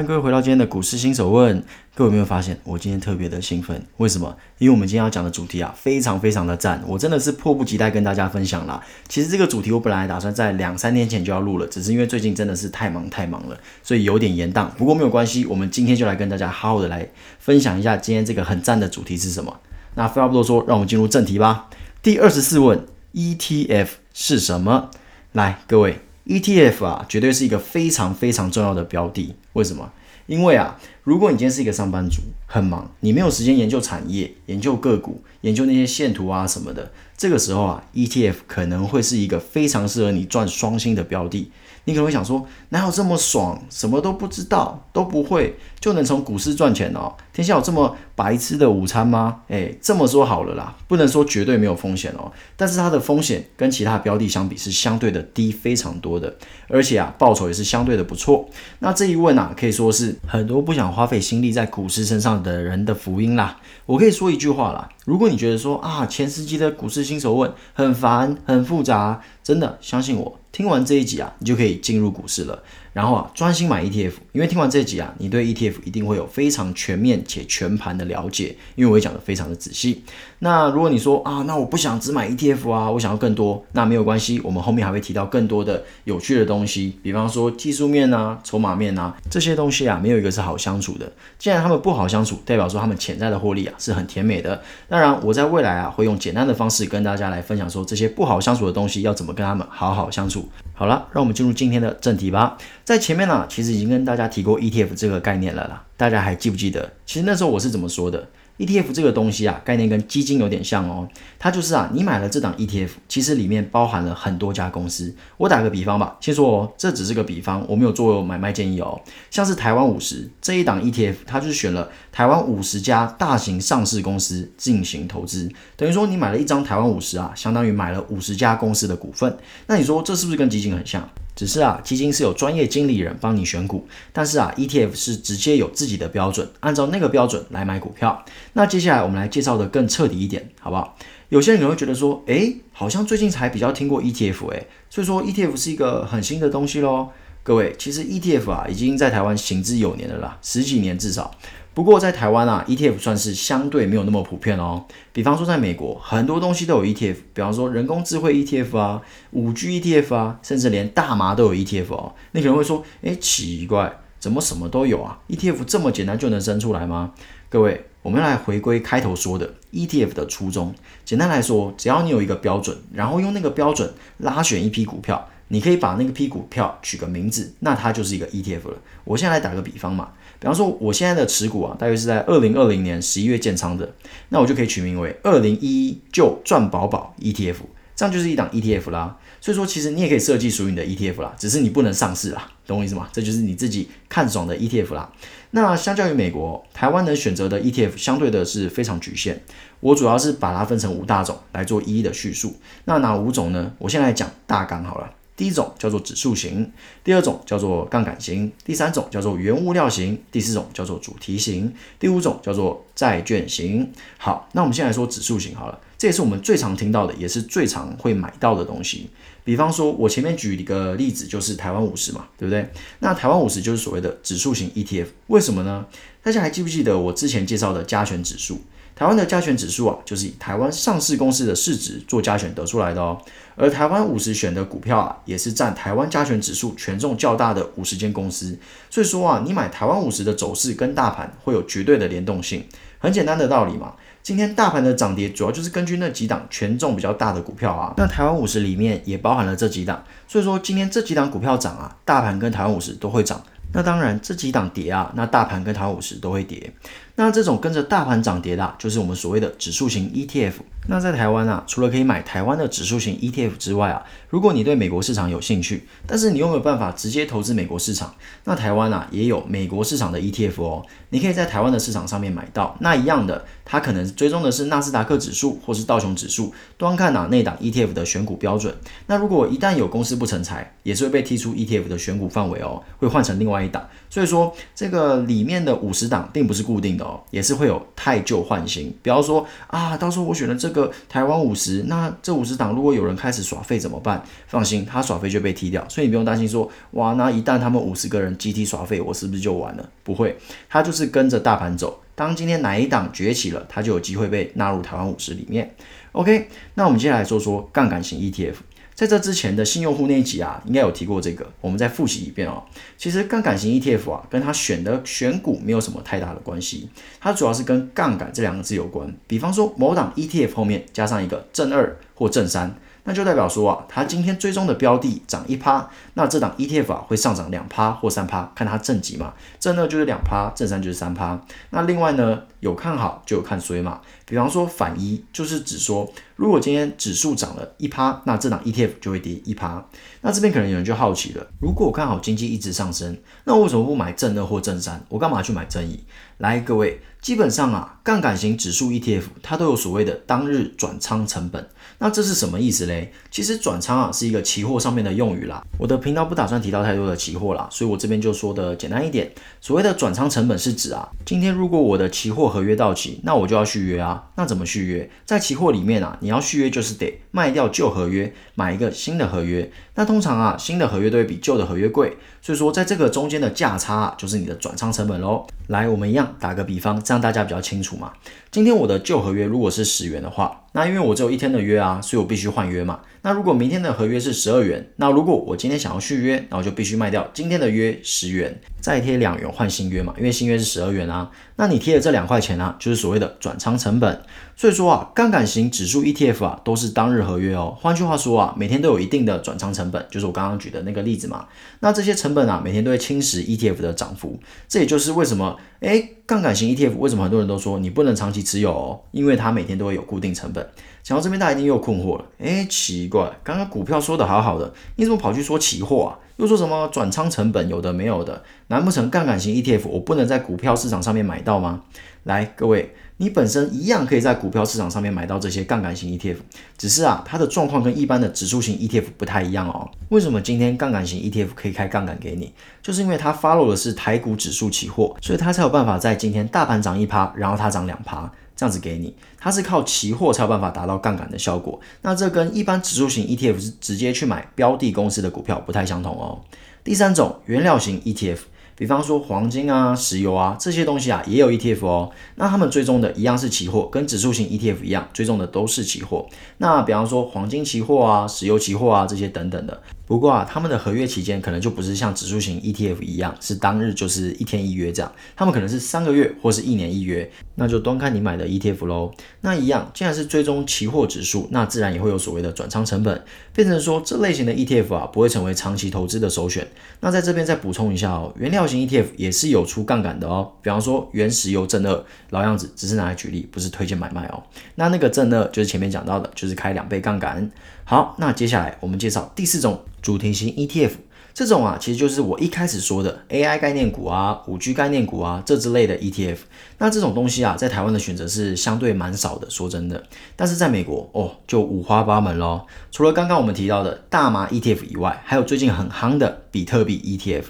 欢迎各位回到今天的股市新手问。各位有没有发现，我今天特别的兴奋？为什么？因为我们今天要讲的主题啊，非常非常的赞，我真的是迫不及待跟大家分享啦。其实这个主题我本来打算在两三天前就要录了，只是因为最近真的是太忙太忙了，所以有点延宕。不过没有关系，我们今天就来跟大家好好的来分享一下今天这个很赞的主题是什么。那废话不多说，让我们进入正题吧。第二十四问，ETF 是什么？来，各位。ETF 啊，绝对是一个非常非常重要的标的。为什么？因为啊，如果你今天是一个上班族，很忙，你没有时间研究产业、研究个股、研究那些线图啊什么的，这个时候啊，ETF 可能会是一个非常适合你赚双薪的标的。你可能会想说，哪有这么爽？什么都不知道，都不会，就能从股市赚钱哦？天下有这么白吃的午餐吗？诶，这么说好了啦，不能说绝对没有风险哦，但是它的风险跟其他标的相比是相对的低非常多的，而且啊，报酬也是相对的不错。那这一问啊，可以说是很多不想花费心力在股市身上的人的福音啦。我可以说一句话啦，如果你觉得说啊，前十集的股市新手问很烦很复杂，真的相信我。听完这一集啊，你就可以进入股市了。然后啊，专心买 ETF，因为听完这集啊，你对 ETF 一定会有非常全面且全盘的了解，因为我会讲的非常的仔细。那如果你说啊，那我不想只买 ETF 啊，我想要更多，那没有关系，我们后面还会提到更多的有趣的东西，比方说技术面啊、筹码面啊这些东西啊，没有一个是好相处的。既然他们不好相处，代表说他们潜在的获利啊是很甜美的。当然，我在未来啊会用简单的方式跟大家来分享说这些不好相处的东西要怎么跟他们好好相处。好了，让我们进入今天的正题吧。在前面呢，其实已经跟大家提过 ETF 这个概念了啦，大家还记不记得？其实那时候我是怎么说的？ETF 这个东西啊，概念跟基金有点像哦。它就是啊，你买了这档 ETF，其实里面包含了很多家公司。我打个比方吧，先说哦，这只是个比方，我没有做买卖建议哦。像是台湾五十这一档 ETF，它就是选了台湾五十家大型上市公司进行投资，等于说你买了一张台湾五十啊，相当于买了五十家公司的股份。那你说这是不是跟基金很像？只是啊，基金是有专业经理人帮你选股，但是啊，ETF 是直接有自己的标准，按照那个标准来买股票。那接下来我们来介绍的更彻底一点，好不好？有些人可能会觉得说，诶，好像最近才比较听过 ETF，诶，所以说 ETF 是一个很新的东西喽。各位，其实 ETF 啊，已经在台湾行之有年了啦，十几年至少。不过在台湾啊，ETF 算是相对没有那么普遍哦。比方说在美国，很多东西都有 ETF，比方说人工智慧 ETF 啊、五 G ETF 啊，甚至连大麻都有 ETF 哦。你可能会说，诶，奇怪，怎么什么都有啊？ETF 这么简单就能生出来吗？各位，我们来回归开头说的 ETF 的初衷。简单来说，只要你有一个标准，然后用那个标准拉选一批股票，你可以把那个批股票取个名字，那它就是一个 ETF 了。我现在来打个比方嘛。比方说，我现在的持股啊，大约是在二零二零年十一月建仓的，那我就可以取名为二零一一就赚饱饱 ETF，这样就是一档 ETF 啦。所以说，其实你也可以设计属于你的 ETF 啦，只是你不能上市啦，懂我意思吗？这就是你自己看爽的 ETF 啦。那相较于美国，台湾能选择的 ETF 相对的是非常局限。我主要是把它分成五大种来做一一的叙述。那哪五种呢？我现在讲大纲好了。第一种叫做指数型，第二种叫做杠杆型，第三种叫做原物料型，第四种叫做主题型，第五种叫做债券型。好，那我们先来说指数型好了，这也是我们最常听到的，也是最常会买到的东西。比方说，我前面举一个例子，就是台湾五十嘛，对不对？那台湾五十就是所谓的指数型 ETF，为什么呢？大家还记不记得我之前介绍的加权指数？台湾的加权指数啊，就是以台湾上市公司的市值做加权得出来的哦。而台湾五十选的股票啊，也是占台湾加权指数权重较大的五十间公司。所以说啊，你买台湾五十的走势跟大盘会有绝对的联动性。很简单的道理嘛，今天大盘的涨跌主要就是根据那几档权重比较大的股票啊。那台湾五十里面也包含了这几档，所以说今天这几档股票涨啊，大盘跟台湾五十都会涨。那当然，这几档跌啊，那大盘跟台湾五十都会跌。那这种跟着大盘涨跌的，就是我们所谓的指数型 ETF。那在台湾啊，除了可以买台湾的指数型 ETF 之外啊，如果你对美国市场有兴趣，但是你又没有办法直接投资美国市场，那台湾啊也有美国市场的 ETF 哦，你可以在台湾的市场上面买到。那一样的，它可能追踪的是纳斯达克指数或是道琼指数，端看哪内档 ETF 的选股标准。那如果一旦有公司不成才，也是会被踢出 ETF 的选股范围哦，会换成另外一档。所以说，这个里面的五十档并不是固定的，也是会有太旧换新。比方说啊，到时候我选了这个台湾五十，那这五十档如果有人开始耍废怎么办？放心，他耍废就被踢掉，所以你不用担心说，哇，那一旦他们五十个人集体耍废，我是不是就完了？不会，他就是跟着大盘走。当今天哪一档崛起了，他就有机会被纳入台湾五十里面。OK，那我们接下来说说杠杆型 ETF。在这之前的新用户那一集啊，应该有提过这个，我们再复习一遍哦。其实杠杆型 ETF 啊，跟它选的选股没有什么太大的关系，它主要是跟杠杆这两个字有关。比方说，某档 ETF 后面加上一个正二或正三。那就代表说啊，它今天追踪的标的涨一趴，那这档 ETF 啊会上涨两趴或三趴，看它正极嘛，正二就是两趴，正三就是三趴。那另外呢，有看好就有看衰嘛。比方说反一，就是指说，如果今天指数涨了一趴，那这档 ETF 就会跌一趴。那这边可能有人就好奇了，如果我看好经济一直上升，那为什么不买正二或正三？我干嘛去买正一？来，各位，基本上啊，杠杆型指数 ETF 它都有所谓的当日转仓成本。那这是什么意思嘞？其实转仓啊是一个期货上面的用语啦。我的频道不打算提到太多的期货啦，所以我这边就说的简单一点。所谓的转仓成本是指啊，今天如果我的期货合约到期，那我就要续约啊。那怎么续约？在期货里面啊，你要续约就是得卖掉旧合约，买一个新的合约。那通常啊，新的合约都会比旧的合约贵，所以说在这个中间的价差啊，就是你的转仓成本喽。来，我们一样打个比方，这样大家比较清楚嘛。今天我的旧合约如果是十元的话，那因为我只有一天的约啊，所以我必须换约嘛。那如果明天的合约是十二元，那如果我今天想要续约，那我就必须卖掉今天的约十元，再贴两元换新约嘛，因为新约是十二元啊。那你贴的这两块钱啊，就是所谓的转仓成本。所以说啊，杠杆型指数 ETF 啊，都是当日合约哦。换句话说啊，每天都有一定的转仓成本，就是我刚刚举的那个例子嘛。那这些成本啊，每天都会侵蚀 ETF 的涨幅。这也就是为什么，诶，杠杆型 ETF 为什么很多人都说你不能长期持有哦？因为它每天都会有固定成本。讲到这边，大家一定又困惑了。诶，奇怪，刚刚股票说的好好的，你怎么跑去说期货啊？又说什么转仓成本有的没有的？难不成杠杆型 ETF 我不能在股票市场上面买到吗？来，各位，你本身一样可以在股票市场上面买到这些杠杆型 ETF，只是啊，它的状况跟一般的指数型 ETF 不太一样哦。为什么今天杠杆型 ETF 可以开杠杆给你？就是因为它 follow 的是台股指数期货，所以它才有办法在今天大盘涨一趴，然后它涨两趴。这样子给你，它是靠期货才有办法达到杠杆的效果。那这跟一般指数型 ETF 是直接去买标的公司的股票不太相同哦。第三种原料型 ETF，比方说黄金啊、石油啊这些东西啊，也有 ETF 哦。那他们追踪的一样是期货，跟指数型 ETF 一样，追踪的都是期货。那比方说黄金期货啊、石油期货啊这些等等的。不过啊，他们的合约期间可能就不是像指数型 ETF 一样，是当日就是一天一约这样，他们可能是三个月或是一年一约，那就端看你买的 ETF 喽。那一样，既然是追踪期货指数，那自然也会有所谓的转仓成本，变成说这类型的 ETF 啊，不会成为长期投资的首选。那在这边再补充一下哦，原料型 ETF 也是有出杠杆的哦，比方说原石油正二，老样子，只是拿来举例，不是推荐买卖哦。那那个正二就是前面讲到的，就是开两倍杠杆。好，那接下来我们介绍第四种主题型 ETF，这种啊，其实就是我一开始说的 AI 概念股啊、五 G 概念股啊这之类的 ETF。那这种东西啊，在台湾的选择是相对蛮少的，说真的。但是在美国哦，就五花八门咯。除了刚刚我们提到的大麻 ETF 以外，还有最近很夯的比特币 ETF。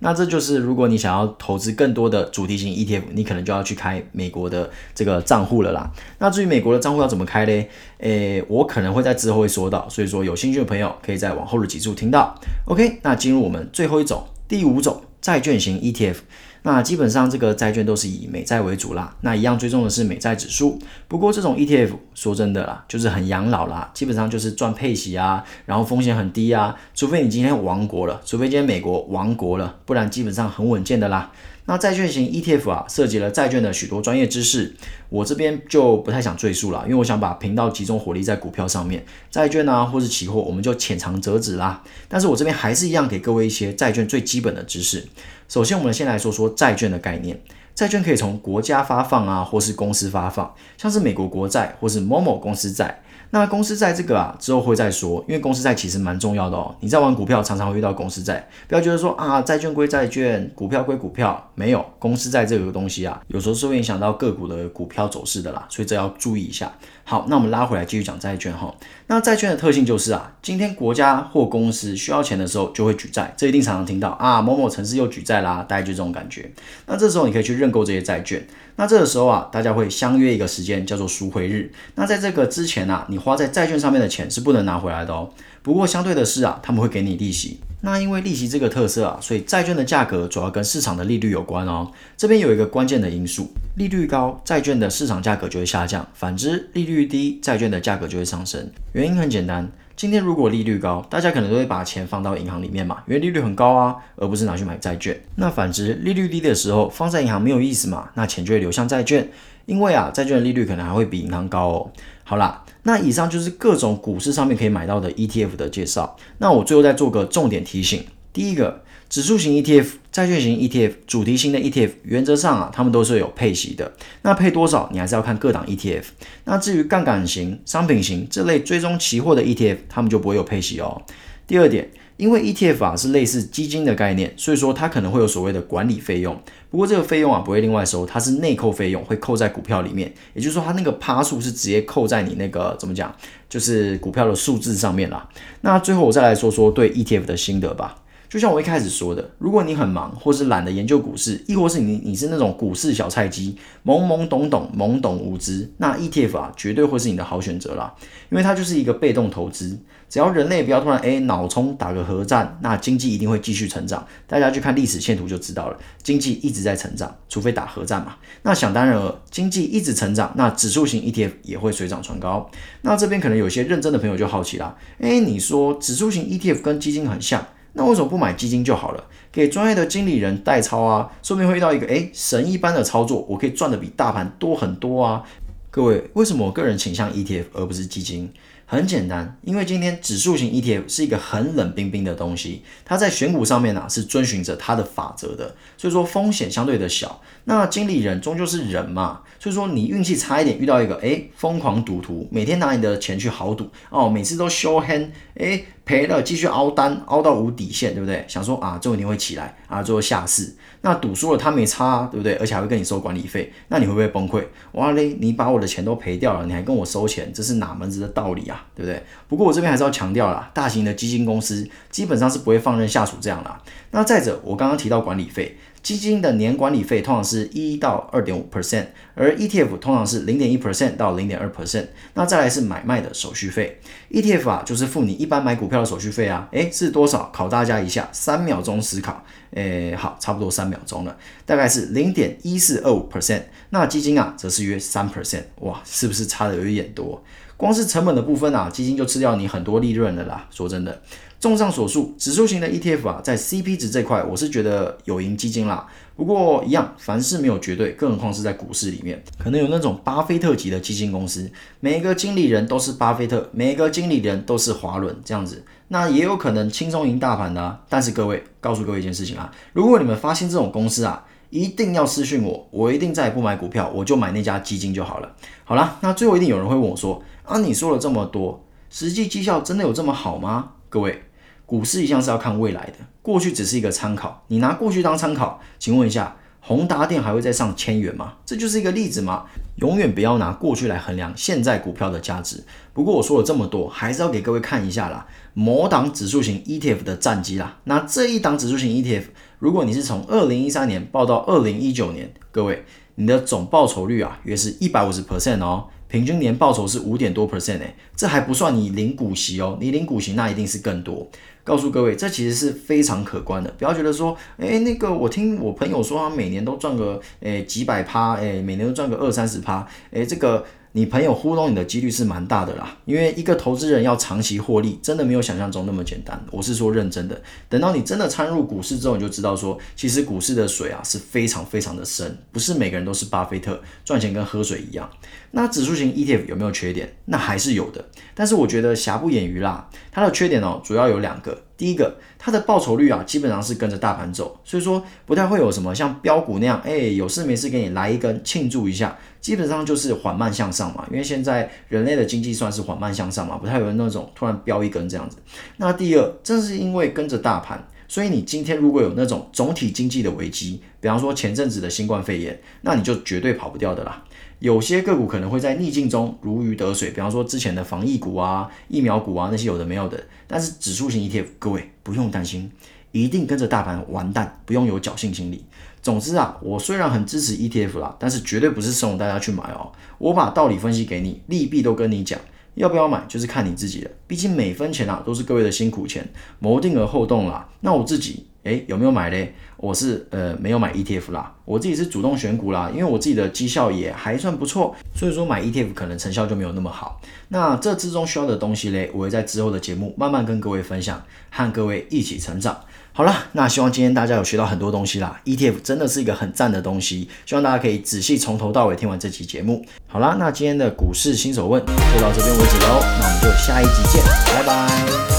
那这就是如果你想要投资更多的主题型 ETF，你可能就要去开美国的这个账户了啦。那至于美国的账户要怎么开嘞？诶，我可能会在之后会说到，所以说有兴趣的朋友可以在往后的几处听到。OK，那进入我们最后一种，第五种债券型 ETF。那基本上这个债券都是以美债为主啦，那一样追踪的是美债指数。不过这种 ETF 说真的啦，就是很养老啦，基本上就是赚配息啊，然后风险很低啊，除非你今天亡国了，除非今天美国亡国了，不然基本上很稳健的啦。那债券型 ETF 啊，涉及了债券的许多专业知识，我这边就不太想赘述了，因为我想把频道集中火力在股票上面，债券啊或是期货，我们就浅尝辄止啦。但是我这边还是一样给各位一些债券最基本的知识。首先，我们先来说说债券的概念。债券可以从国家发放啊，或是公司发放，像是美国国债或是某某公司债。那公司债这个啊，之后会再说，因为公司债其实蛮重要的哦。你在玩股票，常常会遇到公司债，不要觉得说啊，债券归债券，股票归股票，没有公司债这个东西啊，有时候是会影响到个股的股票走势的啦，所以这要注意一下。好，那我们拉回来继续讲债券哈。那债券的特性就是啊，今天国家或公司需要钱的时候就会举债，这一定常常听到啊，某某城市又举债啦，大概就这种感觉。那这时候你可以去认购这些债券。那这个时候啊，大家会相约一个时间叫做赎回日。那在这个之前啊，你花在债券上面的钱是不能拿回来的哦。不过相对的是啊，他们会给你利息。那因为利息这个特色啊，所以债券的价格主要跟市场的利率有关哦。这边有一个关键的因素，利率高，债券的市场价格就会下降；反之，利率低，债券的价格就会上升。原因很简单，今天如果利率高，大家可能都会把钱放到银行里面嘛，因为利率很高啊，而不是拿去买债券。那反之，利率低的时候，放在银行没有意思嘛，那钱就会流向债券，因为啊，债券的利率可能还会比银行高哦。好啦。那以上就是各种股市上面可以买到的 ETF 的介绍。那我最后再做个重点提醒：第一个，指数型 ETF、债券型 ETF、主题型的 ETF，原则上啊，他们都是有配息的。那配多少，你还是要看各档 ETF。那至于杠杆型、商品型这类追踪期货的 ETF，他们就不会有配息哦。第二点。因为 ETF 啊是类似基金的概念，所以说它可能会有所谓的管理费用。不过这个费用啊不会另外收，它是内扣费用，会扣在股票里面。也就是说，它那个趴数是直接扣在你那个怎么讲，就是股票的数字上面啦。那最后我再来说说对 ETF 的心得吧。就像我一开始说的，如果你很忙，或是懒得研究股市，亦或是你你是那种股市小菜鸡，懵懵懂懂、懵懂无知，那 ETF 啊绝对会是你的好选择啦，因为它就是一个被动投资，只要人类不要突然哎脑冲打个核战，那经济一定会继续成长。大家去看历史线图就知道了，经济一直在成长，除非打核战嘛。那想当然了，经济一直成长，那指数型 ETF 也会水涨船高。那这边可能有些认真的朋友就好奇啦，哎，你说指数型 ETF 跟基金很像？那为什么不买基金就好了？给专业的经理人代操啊，说不定会遇到一个诶神一般的操作，我可以赚的比大盘多很多啊！各位，为什么我个人倾向 ETF 而不是基金？很简单，因为今天指数型 ETF 是一个很冷冰冰的东西，它在选股上面呢是遵循着它的法则的，所以说风险相对的小。那经理人终究是人嘛，所以说你运气差一点遇到一个诶疯狂赌徒，每天拿你的钱去豪赌哦，每次都 show hand，诶赔了继续凹单，凹到无底线，对不对？想说啊，最后一定会起来啊，最后下市。那赌输了他没差，对不对？而且还会跟你收管理费，那你会不会崩溃？哇嘞，你把我的钱都赔掉了，你还跟我收钱，这是哪门子的道理啊？对不对？不过我这边还是要强调啦，大型的基金公司基本上是不会放任下属这样啦。那再者，我刚刚提到管理费。基金的年管理费通常是一到二点五 percent，而 ETF 通常是零点一 percent 到零点二 percent。那再来是买卖的手续费，ETF 啊就是付你一般买股票的手续费啊，诶，是多少？考大家一下，三秒钟思考，诶，好，差不多三秒钟了，大概是零点一四二五 percent。那基金啊则是约三 percent，哇，是不是差的有一点多？光是成本的部分啊，基金就吃掉你很多利润了啦。说真的。综上所述，指数型的 ETF 啊，在 CP 值这块，我是觉得有赢基金啦。不过一样，凡事没有绝对，更何况是在股市里面，可能有那种巴菲特级的基金公司，每一个经理人都是巴菲特，每一个经理人都是华伦这样子，那也有可能轻松赢大盘的。啊但是各位，告诉各位一件事情啊，如果你们发现这种公司啊，一定要私讯我，我一定再也不买股票，我就买那家基金就好了。好了，那最后一定有人会问我说，啊，你说了这么多，实际绩效真的有这么好吗？各位。股市一向是要看未来的，过去只是一个参考。你拿过去当参考，请问一下，宏达电还会再上千元吗？这就是一个例子吗？永远不要拿过去来衡量现在股票的价值。不过我说了这么多，还是要给各位看一下啦，某档指数型 ETF 的战绩啦。那这一档指数型 ETF，如果你是从二零一三年报到二零一九年，各位，你的总报酬率啊，约是一百五十 percent 哦。平均年报酬是五点多 percent 哎，这还不算你领股息哦，你领股息那一定是更多。告诉各位，这其实是非常可观的，不要觉得说，哎，那个我听我朋友说他每年都赚个，哎几百趴，哎每年都赚个二三十趴，哎这个。你朋友糊弄你的几率是蛮大的啦，因为一个投资人要长期获利，真的没有想象中那么简单。我是说认真的，等到你真的参入股市之后，你就知道说，其实股市的水啊是非常非常的深，不是每个人都是巴菲特，赚钱跟喝水一样。那指数型 ETF 有没有缺点？那还是有的，但是我觉得瑕不掩瑜啦。它的缺点哦，主要有两个，第一个，它的报酬率啊，基本上是跟着大盘走，所以说不太会有什么像标股那样，哎，有事没事给你来一根庆祝一下，基本上就是缓慢向上嘛。因为现在人类的经济算是缓慢向上嘛，不太有那种突然飙一根这样子。那第二，正是因为跟着大盘，所以你今天如果有那种总体经济的危机，比方说前阵子的新冠肺炎，那你就绝对跑不掉的啦。有些个股可能会在逆境中如鱼得水，比方说之前的防疫股啊、疫苗股啊那些有的没有的。但是指数型 ETF，各位不用担心，一定跟着大盘完蛋，不用有侥幸心理。总之啊，我虽然很支持 ETF 啦，但是绝对不是怂恿大家去买哦。我把道理分析给你，利弊都跟你讲，要不要买就是看你自己的。毕竟每分钱啊都是各位的辛苦钱，谋定而后动啦。那我自己。诶，有没有买嘞？我是呃没有买 ETF 啦，我自己是主动选股啦，因为我自己的绩效也还算不错，所以说买 ETF 可能成效就没有那么好。那这之中需要的东西嘞，我会在之后的节目慢慢跟各位分享，和各位一起成长。好了，那希望今天大家有学到很多东西啦，ETF 真的是一个很赞的东西，希望大家可以仔细从头到尾听完这期节目。好啦，那今天的股市新手问就到这边为止喽，那我们就下一集见，拜拜。